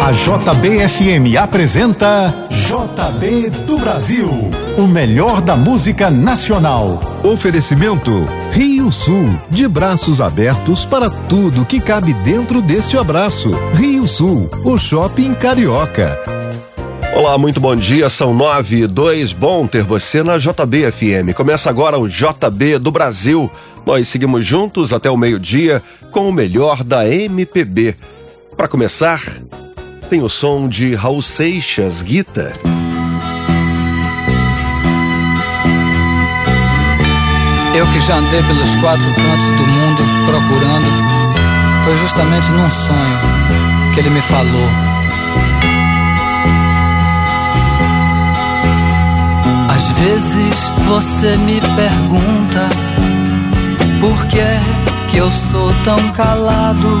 A JBFM apresenta JB do Brasil, o melhor da música nacional. Oferecimento Rio Sul, de braços abertos para tudo que cabe dentro deste abraço. Rio Sul, o shopping carioca. Olá, muito bom dia. São nove e dois. Bom ter você na JBFM. Começa agora o JB do Brasil. Nós seguimos juntos até o meio-dia com o melhor da MPB. Para começar, tem o som de Raul Seixas, Guita. Eu que já andei pelos quatro cantos do mundo procurando, foi justamente num sonho que ele me falou. Às vezes você me pergunta por que que eu sou tão calado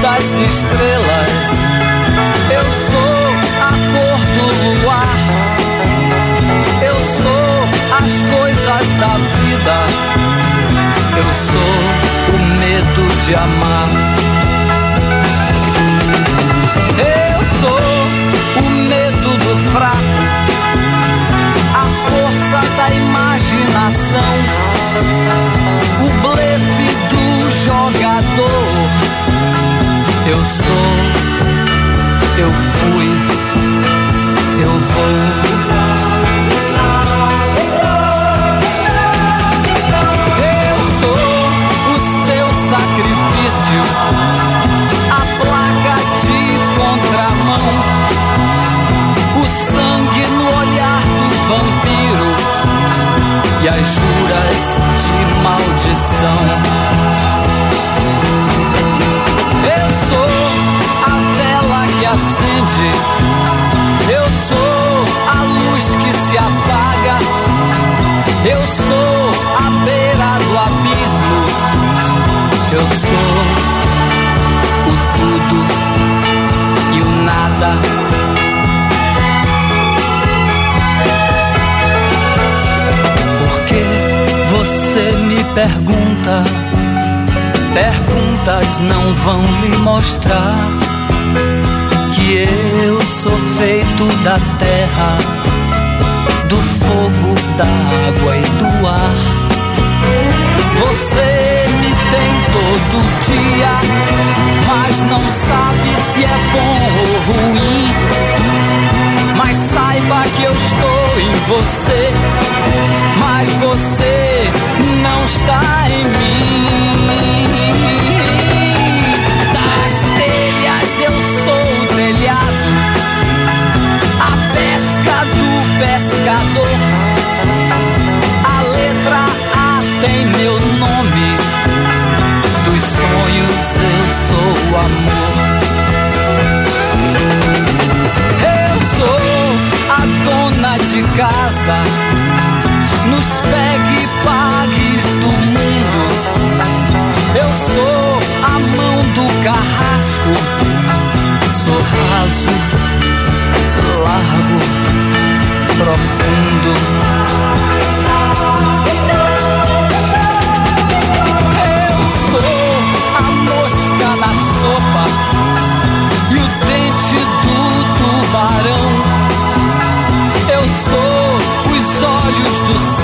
das estrelas. Eu sou a cor do luar. Eu sou as coisas da vida. Eu sou o medo de amar. Eu sou o medo do fraco. A força da imaginação. Eu sou o tudo e o nada. Porque você me pergunta, perguntas não vão me mostrar que eu sou feito da terra, do fogo, da água e do ar. Você todo dia, mas não sabe se é bom ou ruim. Mas saiba que eu estou em você, mas você não está em mim. Das telhas eu sou o telhado, a pesca do pescador. Amor. Eu sou a dona de casa, nos pegue e pagues do mundo. Eu sou a mão do carrasco, sou raso, largo, profundo.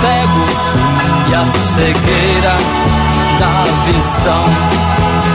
Cego e a cegueira da visão.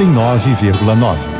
89,9.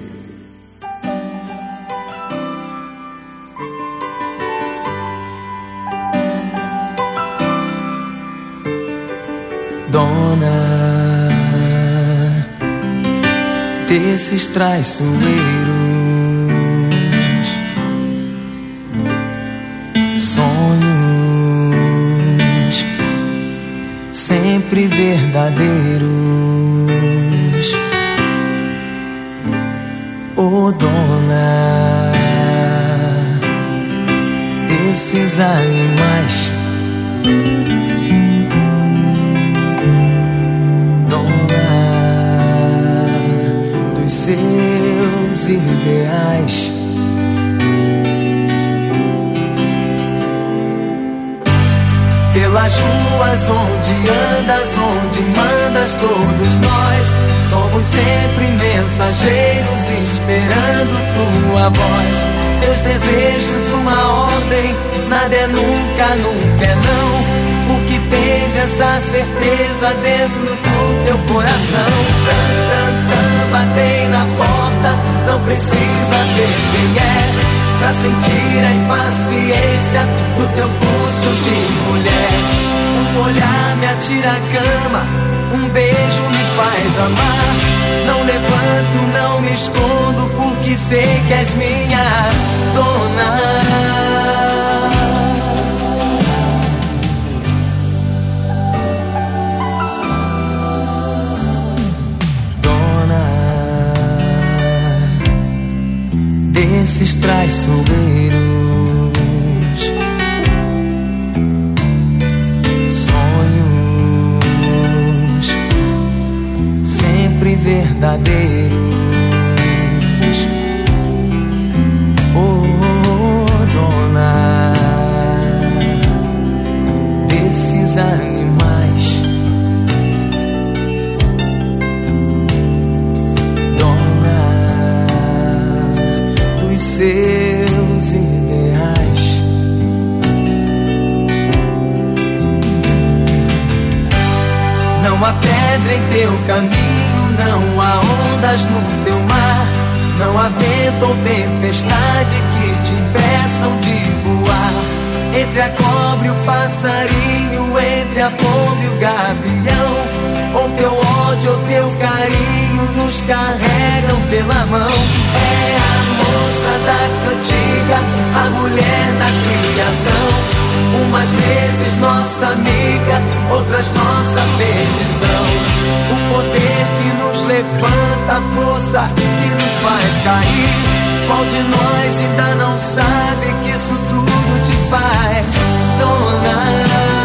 Dona desses traiçoeiros sempre verdadeiros. É nunca, é não. O que tens essa certeza dentro do teu coração? Batei na porta, não precisa ver quem é pra sentir a impaciência do teu pulso de mulher. Um olhar me atira a cama, um beijo me faz amar. Não levanto, não me escondo, porque sei que és minha dona. Desses traiçoeiros. Sonhos sempre verdadeiros. Pedra em teu caminho, não há ondas no teu mar, não há vento ou tempestade que te impeçam de voar. Entre a cobra e o passarinho, entre a pomba e o gavião, ou teu ódio ou teu carinho nos carregam pela mão. É a da cantiga, a mulher da criação. Umas vezes nossa amiga, outras nossa perdição. O poder que nos levanta, a força que nos faz cair. Qual de nós ainda não sabe que isso tudo te faz dona?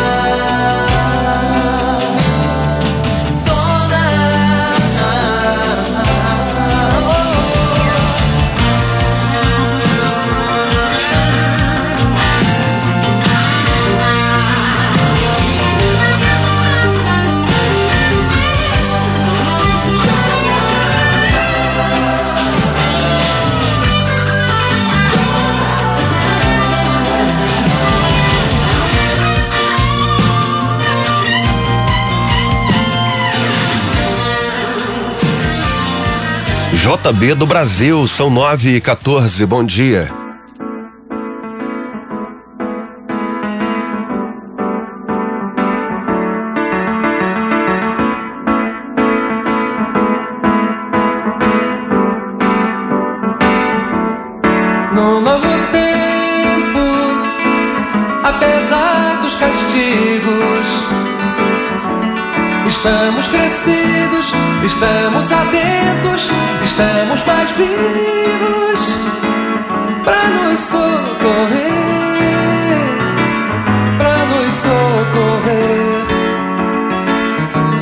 JB do Brasil, são 9 e 14 bom dia. No novo tempo, apesar dos castigos, estamos estamos atentos estamos mais vivos para nos socorrer, para nos socorrer,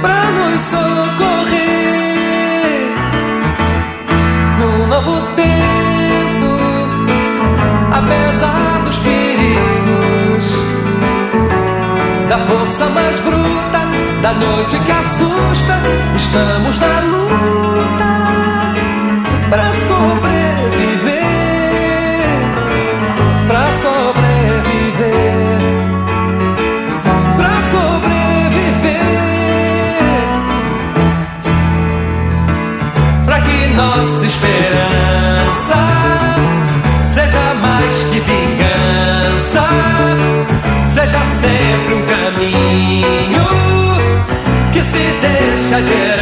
para nos socorrer. Num novo tempo, apesar dos perigos, da força mais bruta, da noite que assusta, estamos na luta para sobreviver, para sobreviver, para sobreviver, para que nossa esperança deixa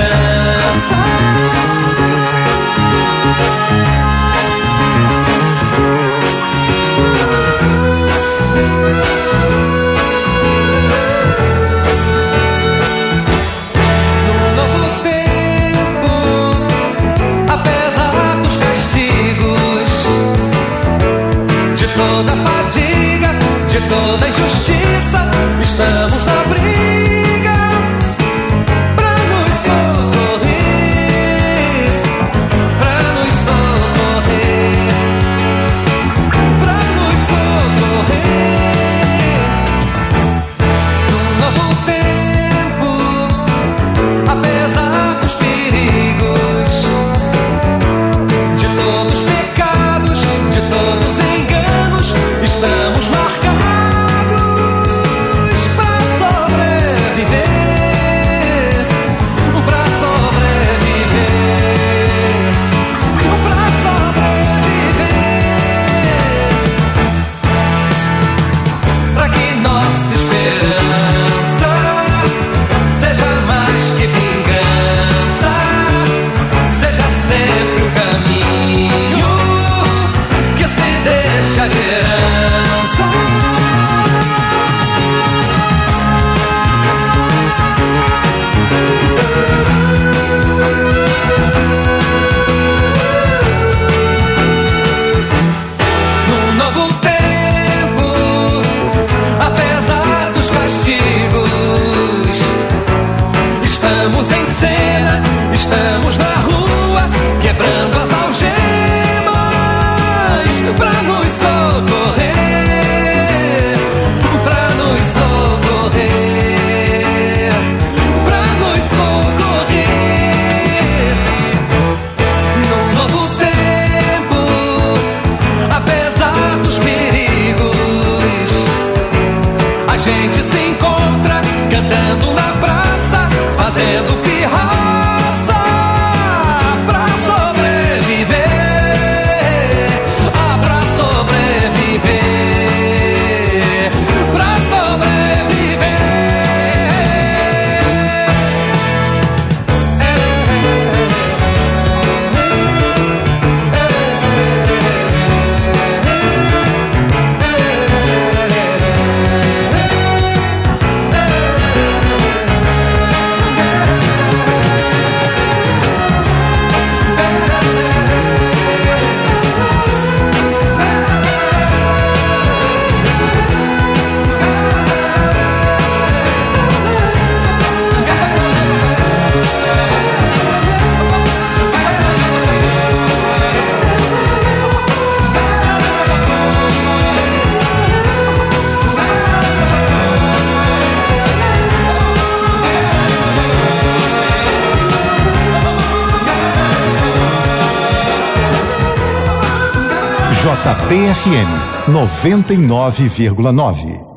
99,9.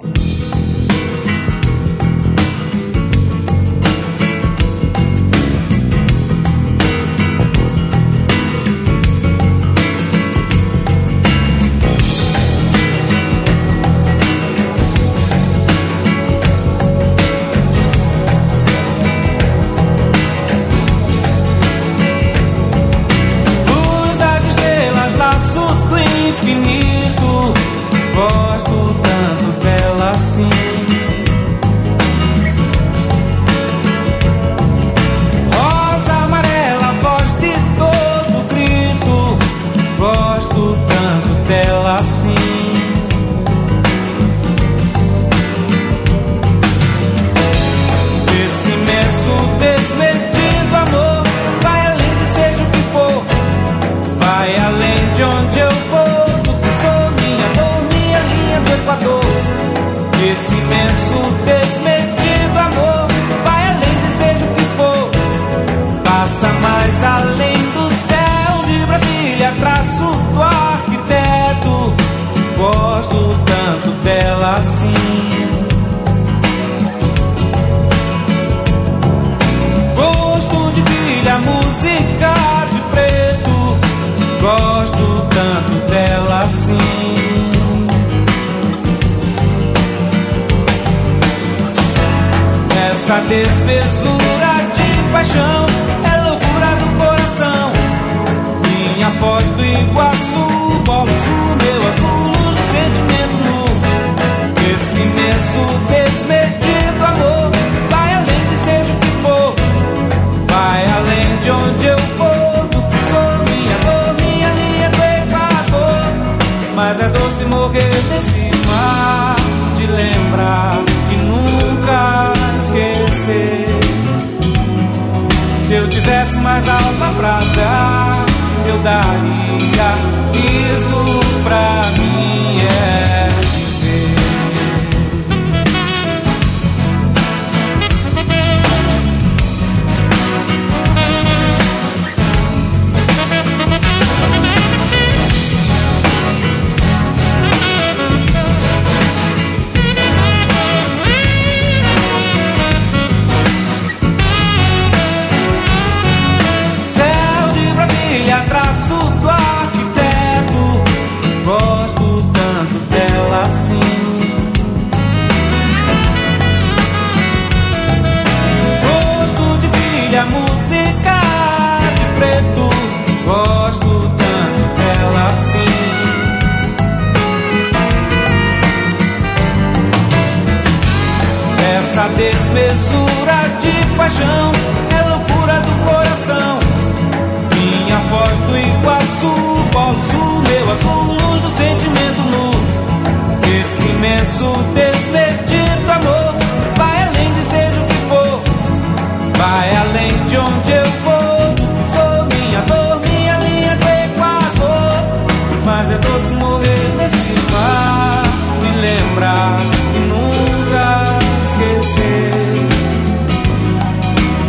espessura de paixão. pra dar. mesura de paixão.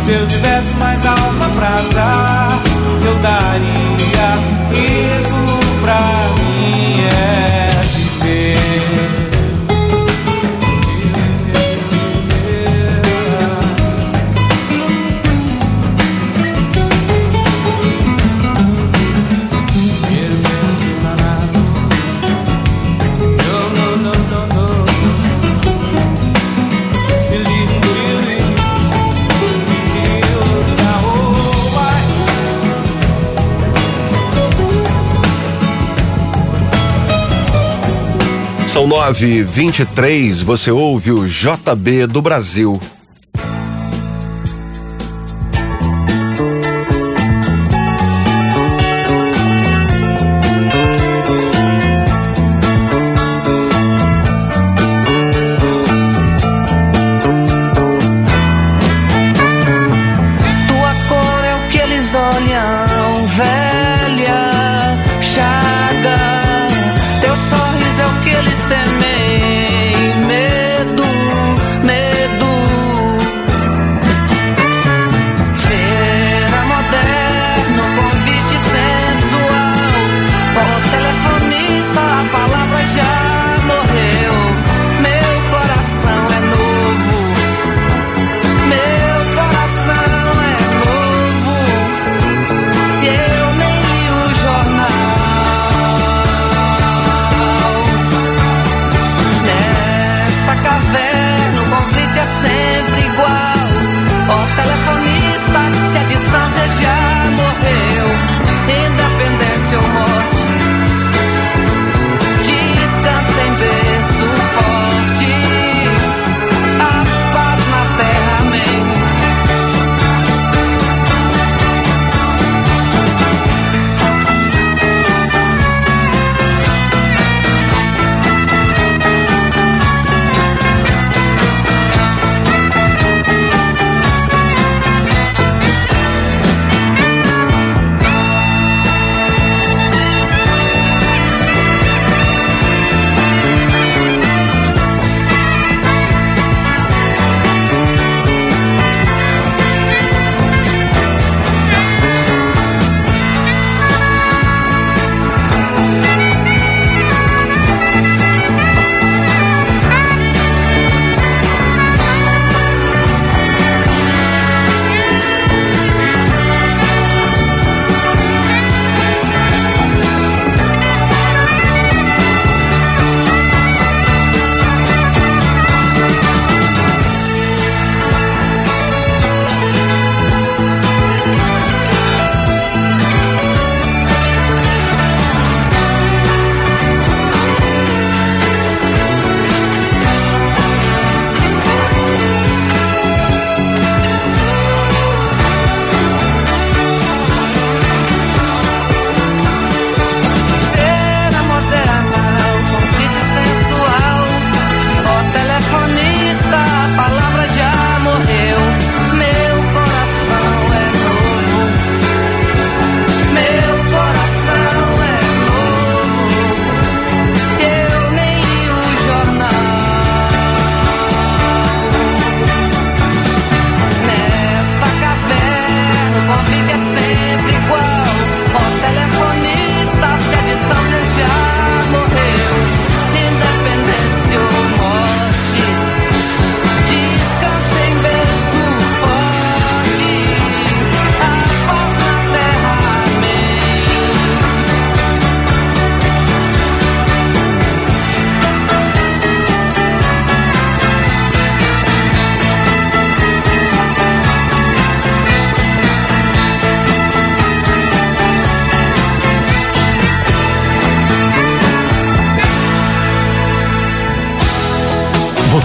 Se eu tivesse mais alma pra dar, eu daria isso pra mim. 923 você ouve o JB do Brasil.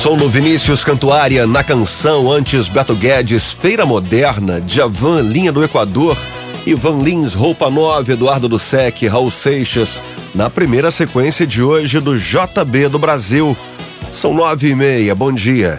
Som do Vinícius Cantuária na canção antes Beto Guedes, Feira Moderna, Javan Linha do Equador, Ivan Lins, Roupa Nova, Eduardo do Sec, Raul Seixas, na primeira sequência de hoje do JB do Brasil. São nove e meia, bom dia.